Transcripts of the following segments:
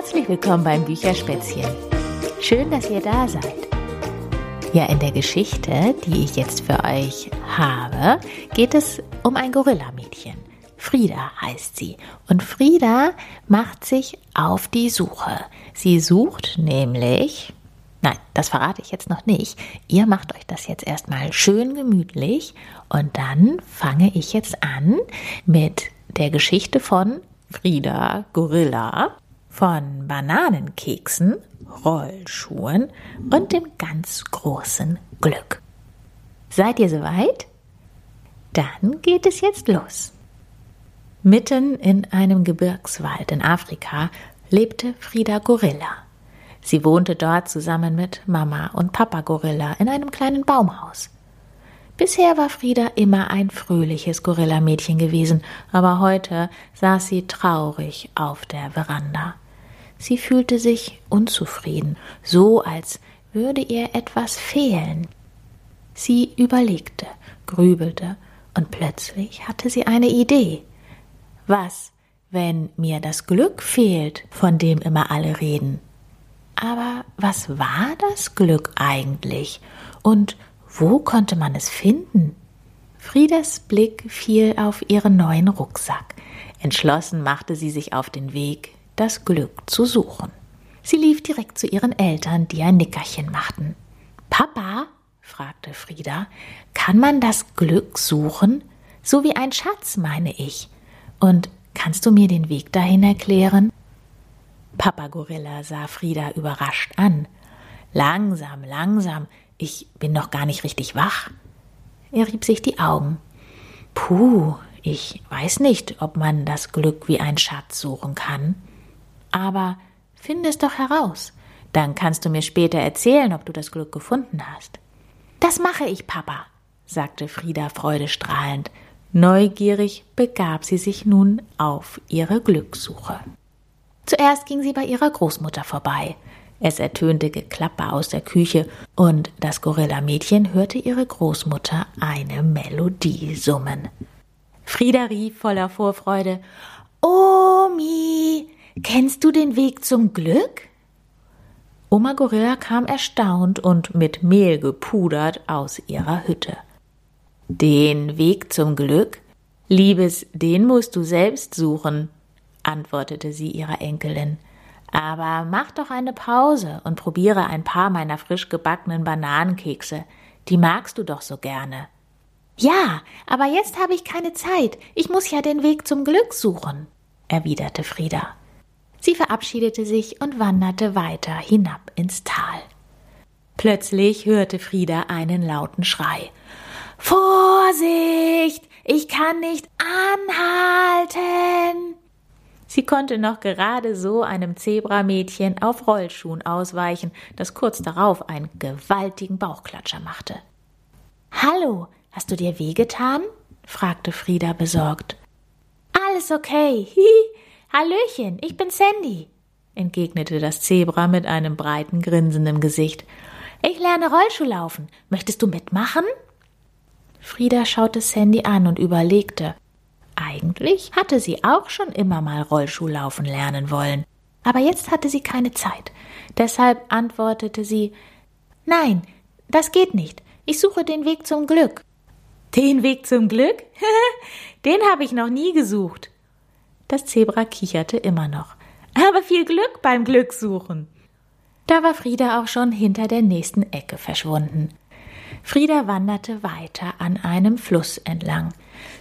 Herzlich willkommen beim Bücherspätzchen. Schön, dass ihr da seid. Ja, in der Geschichte, die ich jetzt für euch habe, geht es um ein Gorillamädchen. Frieda heißt sie. Und Frieda macht sich auf die Suche. Sie sucht nämlich Nein, das verrate ich jetzt noch nicht. Ihr macht euch das jetzt erstmal schön gemütlich und dann fange ich jetzt an mit der Geschichte von Frieda Gorilla, von Bananenkeksen, Rollschuhen und dem ganz großen Glück. Seid ihr soweit? Dann geht es jetzt los. Mitten in einem Gebirgswald in Afrika lebte Frieda Gorilla. Sie wohnte dort zusammen mit Mama und Papa Gorilla in einem kleinen Baumhaus. Bisher war Frieda immer ein fröhliches Gorillamädchen gewesen, aber heute saß sie traurig auf der Veranda. Sie fühlte sich unzufrieden, so als würde ihr etwas fehlen. Sie überlegte, grübelte, und plötzlich hatte sie eine Idee. Was, wenn mir das Glück fehlt, von dem immer alle reden? Aber was war das Glück eigentlich? Und wo konnte man es finden? Friedas Blick fiel auf ihren neuen Rucksack. Entschlossen machte sie sich auf den Weg, das Glück zu suchen. Sie lief direkt zu ihren Eltern, die ein Nickerchen machten. Papa, fragte Frieda, kann man das Glück suchen? So wie ein Schatz, meine ich. Und kannst du mir den Weg dahin erklären? Papa Gorilla sah Frieda überrascht an. Langsam, langsam, ich bin noch gar nicht richtig wach. Er rieb sich die Augen. Puh, ich weiß nicht, ob man das Glück wie ein Schatz suchen kann. Aber finde es doch heraus. Dann kannst du mir später erzählen, ob du das Glück gefunden hast. Das mache ich, Papa, sagte Frieda freudestrahlend. Neugierig begab sie sich nun auf ihre Glückssuche. Zuerst ging sie bei ihrer Großmutter vorbei. Es ertönte Geklapper aus der Küche und das Gorillamädchen hörte ihre Großmutter eine Melodie summen. Frieda rief voller Vorfreude: Omi, kennst du den Weg zum Glück? Oma Gorilla kam erstaunt und mit Mehl gepudert aus ihrer Hütte. Den Weg zum Glück? Liebes, den musst du selbst suchen, antwortete sie ihrer Enkelin. Aber mach doch eine Pause und probiere ein paar meiner frisch gebackenen Bananenkekse. Die magst du doch so gerne. Ja, aber jetzt habe ich keine Zeit. Ich muss ja den Weg zum Glück suchen, erwiderte Frieda. Sie verabschiedete sich und wanderte weiter hinab ins Tal. Plötzlich hörte Frieda einen lauten Schrei. Vorsicht! Ich kann nicht anhalten! Sie konnte noch gerade so einem Zebramädchen auf Rollschuhen ausweichen, das kurz darauf einen gewaltigen Bauchklatscher machte. Hallo, hast du dir wehgetan? fragte Frieda besorgt. Alles okay. Hihi. Hallöchen, ich bin Sandy, entgegnete das Zebra mit einem breiten, grinsenden Gesicht. Ich lerne Rollschuhlaufen. Möchtest du mitmachen? Frieda schaute Sandy an und überlegte. Eigentlich hatte sie auch schon immer mal Rollschuhlaufen lernen wollen, aber jetzt hatte sie keine Zeit. Deshalb antwortete sie Nein, das geht nicht. Ich suche den Weg zum Glück. Den Weg zum Glück? den habe ich noch nie gesucht. Das Zebra kicherte immer noch. Aber viel Glück beim Glückssuchen. Da war Frieda auch schon hinter der nächsten Ecke verschwunden. Frieda wanderte weiter an einem Fluss entlang.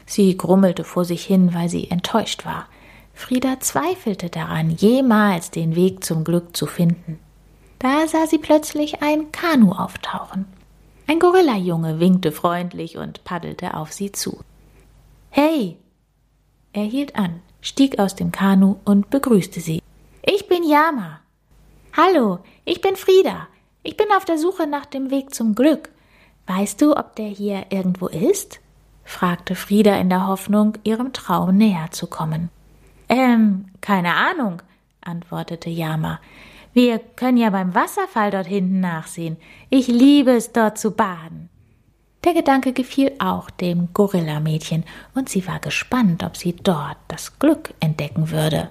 Sie grummelte vor sich hin, weil sie enttäuscht war. Frieda zweifelte daran, jemals den Weg zum Glück zu finden. Da sah sie plötzlich ein Kanu auftauchen. Ein Gorillas-Junge winkte freundlich und paddelte auf sie zu. Hey! Er hielt an, stieg aus dem Kanu und begrüßte sie. Ich bin Yama. Hallo, ich bin Frieda. Ich bin auf der Suche nach dem Weg zum Glück. Weißt du, ob der hier irgendwo ist? Fragte Frieda in der Hoffnung, ihrem Traum näher zu kommen. Ähm, keine Ahnung, antwortete Yama. Wir können ja beim Wasserfall dort hinten nachsehen. Ich liebe es, dort zu baden. Der Gedanke gefiel auch dem Gorillamädchen, und sie war gespannt, ob sie dort das Glück entdecken würde.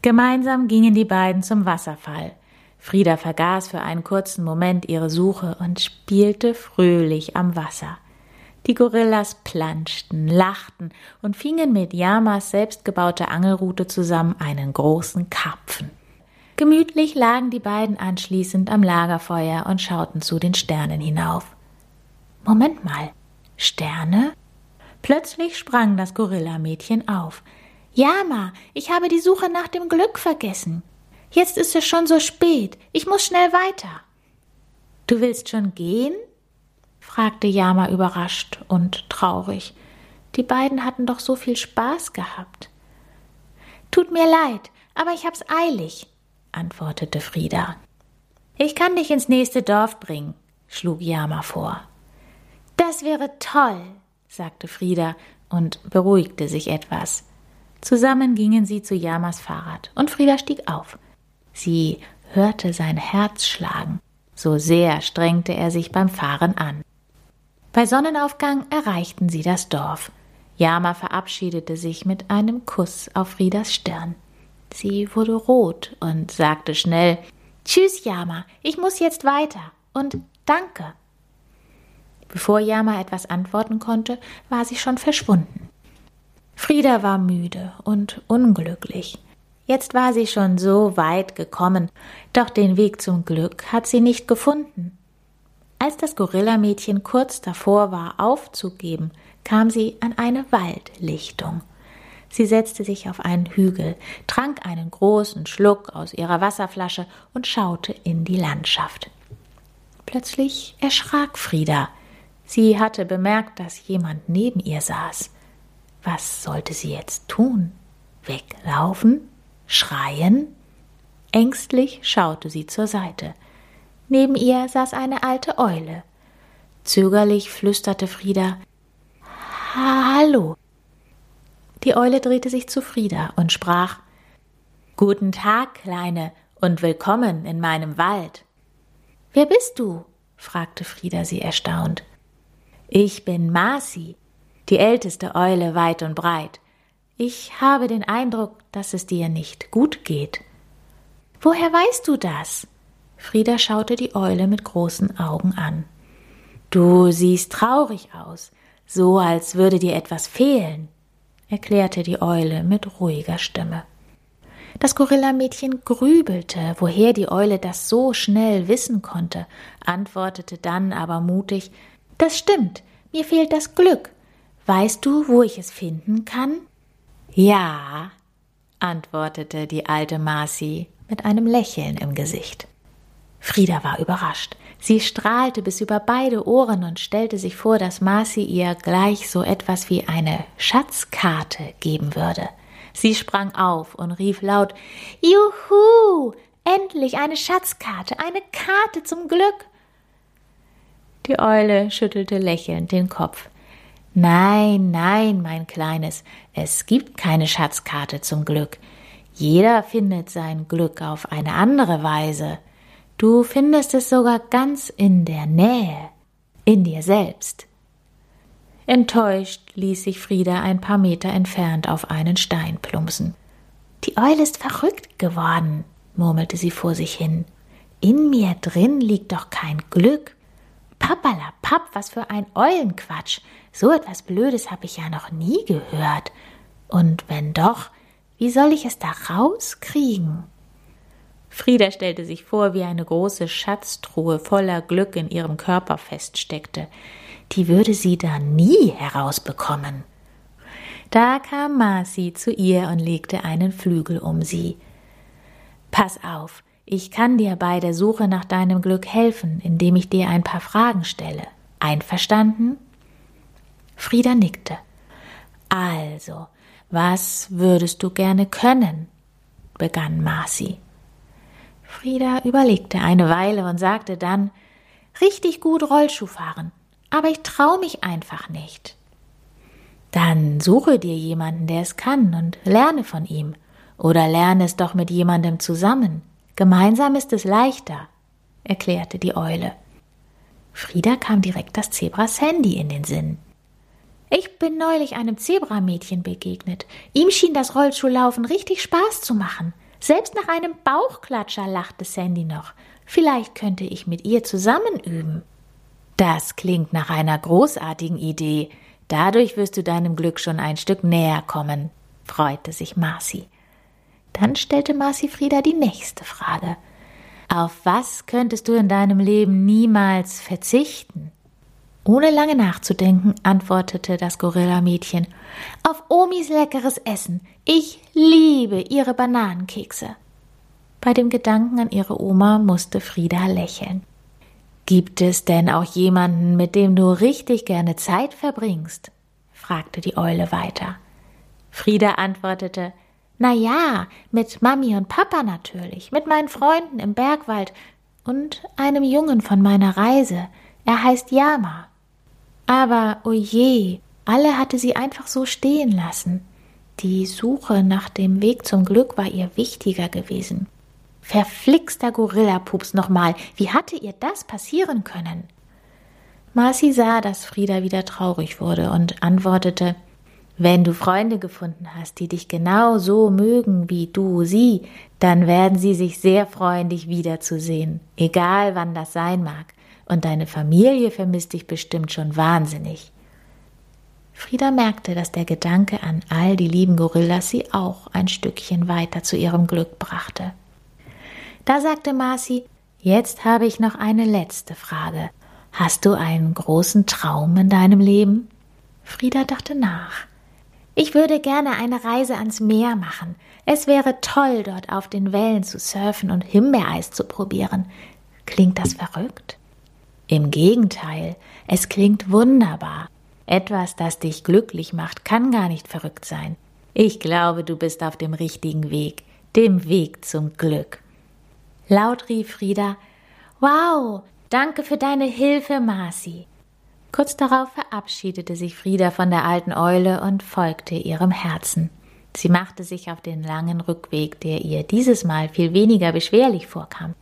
Gemeinsam gingen die beiden zum Wasserfall. Frieda vergaß für einen kurzen Moment ihre Suche und spielte fröhlich am Wasser. Die Gorillas planschten, lachten und fingen mit Yamas selbstgebauter Angelrute zusammen einen großen Karpfen. Gemütlich lagen die beiden anschließend am Lagerfeuer und schauten zu den Sternen hinauf. Moment mal, Sterne? Plötzlich sprang das Gorillamädchen auf. Yama, ich habe die Suche nach dem Glück vergessen. Jetzt ist es schon so spät. Ich muss schnell weiter. Du willst schon gehen? Fragte Yama überrascht und traurig. Die beiden hatten doch so viel Spaß gehabt. Tut mir leid, aber ich hab's eilig, antwortete Frieda. Ich kann dich ins nächste Dorf bringen, schlug Yama vor. Das wäre toll, sagte Frieda und beruhigte sich etwas. Zusammen gingen sie zu Yamas Fahrrad und Frieda stieg auf. Sie hörte sein Herz schlagen. So sehr strengte er sich beim Fahren an. Bei Sonnenaufgang erreichten sie das Dorf. Yama verabschiedete sich mit einem Kuss auf Friedas Stirn. Sie wurde rot und sagte schnell Tschüss, Yama, ich muss jetzt weiter und danke. Bevor Yama etwas antworten konnte, war sie schon verschwunden. Frieda war müde und unglücklich. Jetzt war sie schon so weit gekommen, doch den Weg zum Glück hat sie nicht gefunden. Als das Gorillamädchen kurz davor war, aufzugeben, kam sie an eine Waldlichtung. Sie setzte sich auf einen Hügel, trank einen großen Schluck aus ihrer Wasserflasche und schaute in die Landschaft. Plötzlich erschrak Frieda. Sie hatte bemerkt, dass jemand neben ihr saß. Was sollte sie jetzt tun? Weglaufen? Schreien? Ängstlich schaute sie zur Seite. Neben ihr saß eine alte Eule. Zögerlich flüsterte Frieda Hallo. Die Eule drehte sich zu Frieda und sprach Guten Tag, Kleine, und willkommen in meinem Wald. Wer bist du? fragte Frieda sie erstaunt. Ich bin Marci, die älteste Eule weit und breit. Ich habe den Eindruck, dass es dir nicht gut geht. Woher weißt du das? Frieda schaute die Eule mit großen Augen an. Du siehst traurig aus, so als würde dir etwas fehlen, erklärte die Eule mit ruhiger Stimme. Das Gorillamädchen grübelte, woher die Eule das so schnell wissen konnte, antwortete dann aber mutig Das stimmt, mir fehlt das Glück, Weißt du, wo ich es finden kann? Ja, antwortete die alte Marci mit einem Lächeln im Gesicht. Frieda war überrascht. Sie strahlte bis über beide Ohren und stellte sich vor, dass Marci ihr gleich so etwas wie eine Schatzkarte geben würde. Sie sprang auf und rief laut Juhu. Endlich eine Schatzkarte, eine Karte zum Glück. Die Eule schüttelte lächelnd den Kopf. Nein, nein, mein Kleines, es gibt keine Schatzkarte zum Glück. Jeder findet sein Glück auf eine andere Weise. Du findest es sogar ganz in der Nähe, in dir selbst. Enttäuscht ließ sich Frieda ein paar Meter entfernt auf einen Stein plumpsen. Die Eule ist verrückt geworden, murmelte sie vor sich hin. In mir drin liegt doch kein Glück. Pappalapapp, was für ein Eulenquatsch. So etwas Blödes habe ich ja noch nie gehört. Und wenn doch, wie soll ich es da rauskriegen? Frieda stellte sich vor, wie eine große Schatztruhe voller Glück in ihrem Körper feststeckte. Die würde sie da nie herausbekommen. Da kam Marci zu ihr und legte einen Flügel um sie. Pass auf, ich kann dir bei der Suche nach deinem Glück helfen, indem ich dir ein paar Fragen stelle. Einverstanden? Frieda nickte. Also, was würdest du gerne können? begann Marci. Frieda überlegte eine Weile und sagte dann Richtig gut Rollschuh fahren, aber ich traue mich einfach nicht. Dann suche dir jemanden, der es kann, und lerne von ihm. Oder lerne es doch mit jemandem zusammen. Gemeinsam ist es leichter, erklärte die Eule. Frieda kam direkt das Zebra Sandy in den Sinn. Ich bin neulich einem Zebramädchen begegnet. Ihm schien das Rollschuhlaufen richtig Spaß zu machen. Selbst nach einem Bauchklatscher lachte Sandy noch. Vielleicht könnte ich mit ihr zusammen üben. Das klingt nach einer großartigen Idee. Dadurch wirst du deinem Glück schon ein Stück näher kommen, freute sich Marcy. Dann stellte Marcy Frieda die nächste Frage. Auf was könntest du in deinem Leben niemals verzichten? Ohne lange nachzudenken, antwortete das Gorilla-Mädchen. Auf Omis leckeres Essen. Ich liebe ihre Bananenkekse. Bei dem Gedanken an ihre Oma musste Frieda lächeln. Gibt es denn auch jemanden, mit dem du richtig gerne Zeit verbringst? fragte die Eule weiter. Frieda antwortete, na ja, mit Mami und Papa natürlich, mit meinen Freunden im Bergwald und einem Jungen von meiner Reise. Er heißt Yama. Aber oje, alle hatte sie einfach so stehen lassen. Die Suche nach dem Weg zum Glück war ihr wichtiger gewesen. Verflixter Gorillapups nochmal, wie hatte ihr das passieren können? Marcy sah, dass Frieda wieder traurig wurde und antwortete Wenn du Freunde gefunden hast, die dich genau so mögen wie du sie, dann werden sie sich sehr freuen, dich wiederzusehen, egal wann das sein mag und deine Familie vermisst dich bestimmt schon wahnsinnig. Frieda merkte, dass der Gedanke an all die lieben Gorillas sie auch ein Stückchen weiter zu ihrem Glück brachte. Da sagte Marcy, jetzt habe ich noch eine letzte Frage. Hast du einen großen Traum in deinem Leben? Frieda dachte nach. Ich würde gerne eine Reise ans Meer machen. Es wäre toll, dort auf den Wellen zu surfen und Himbeereis zu probieren. Klingt das verrückt? Im Gegenteil, es klingt wunderbar. Etwas, das dich glücklich macht, kann gar nicht verrückt sein. Ich glaube, du bist auf dem richtigen Weg, dem Weg zum Glück. Laut rief Frieda, Wow, danke für deine Hilfe, Marcy. Kurz darauf verabschiedete sich Frieda von der alten Eule und folgte ihrem Herzen. Sie machte sich auf den langen Rückweg, der ihr dieses Mal viel weniger beschwerlich vorkam.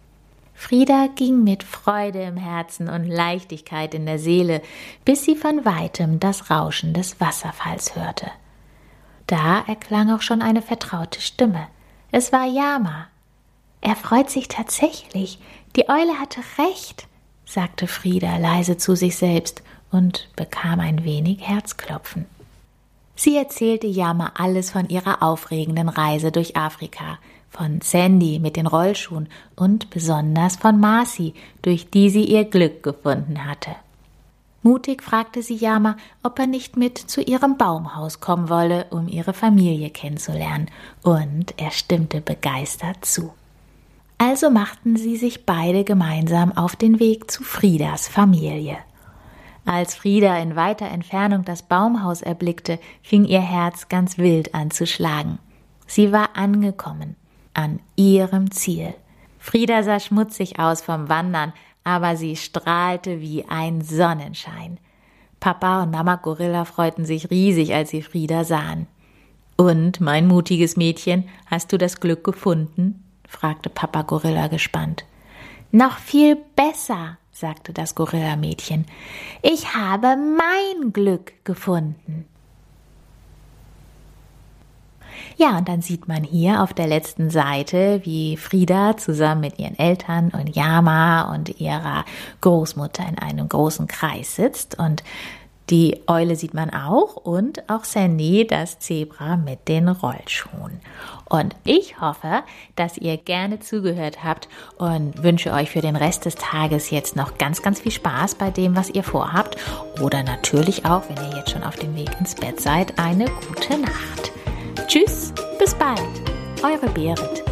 Frieda ging mit Freude im Herzen und Leichtigkeit in der Seele, bis sie von weitem das Rauschen des Wasserfalls hörte. Da erklang auch schon eine vertraute Stimme. Es war Yama. Er freut sich tatsächlich. Die Eule hatte recht, sagte Frieda leise zu sich selbst und bekam ein wenig Herzklopfen. Sie erzählte Yama alles von ihrer aufregenden Reise durch Afrika, von Sandy mit den Rollschuhen und besonders von Marcy, durch die sie ihr Glück gefunden hatte. Mutig fragte sie Yama, ob er nicht mit zu ihrem Baumhaus kommen wolle, um ihre Familie kennenzulernen, und er stimmte begeistert zu. Also machten sie sich beide gemeinsam auf den Weg zu Friedas Familie. Als Frieda in weiter Entfernung das Baumhaus erblickte, fing ihr Herz ganz wild an zu schlagen. Sie war angekommen, an ihrem Ziel. Frieda sah schmutzig aus vom Wandern, aber sie strahlte wie ein Sonnenschein. Papa und Mama Gorilla freuten sich riesig, als sie Frieda sahen. Und, mein mutiges Mädchen, hast du das Glück gefunden? fragte Papa Gorilla gespannt. Noch viel besser, sagte das Gorilla-Mädchen. Ich habe mein Glück gefunden. Ja, und dann sieht man hier auf der letzten Seite, wie Frieda zusammen mit ihren Eltern und Yama und ihrer Großmutter in einem großen Kreis sitzt und die Eule sieht man auch und auch Sandy, das Zebra mit den Rollschuhen. Und ich hoffe, dass ihr gerne zugehört habt und wünsche euch für den Rest des Tages jetzt noch ganz, ganz viel Spaß bei dem, was ihr vorhabt. Oder natürlich auch, wenn ihr jetzt schon auf dem Weg ins Bett seid, eine gute Nacht. Tschüss, bis bald, eure Berit.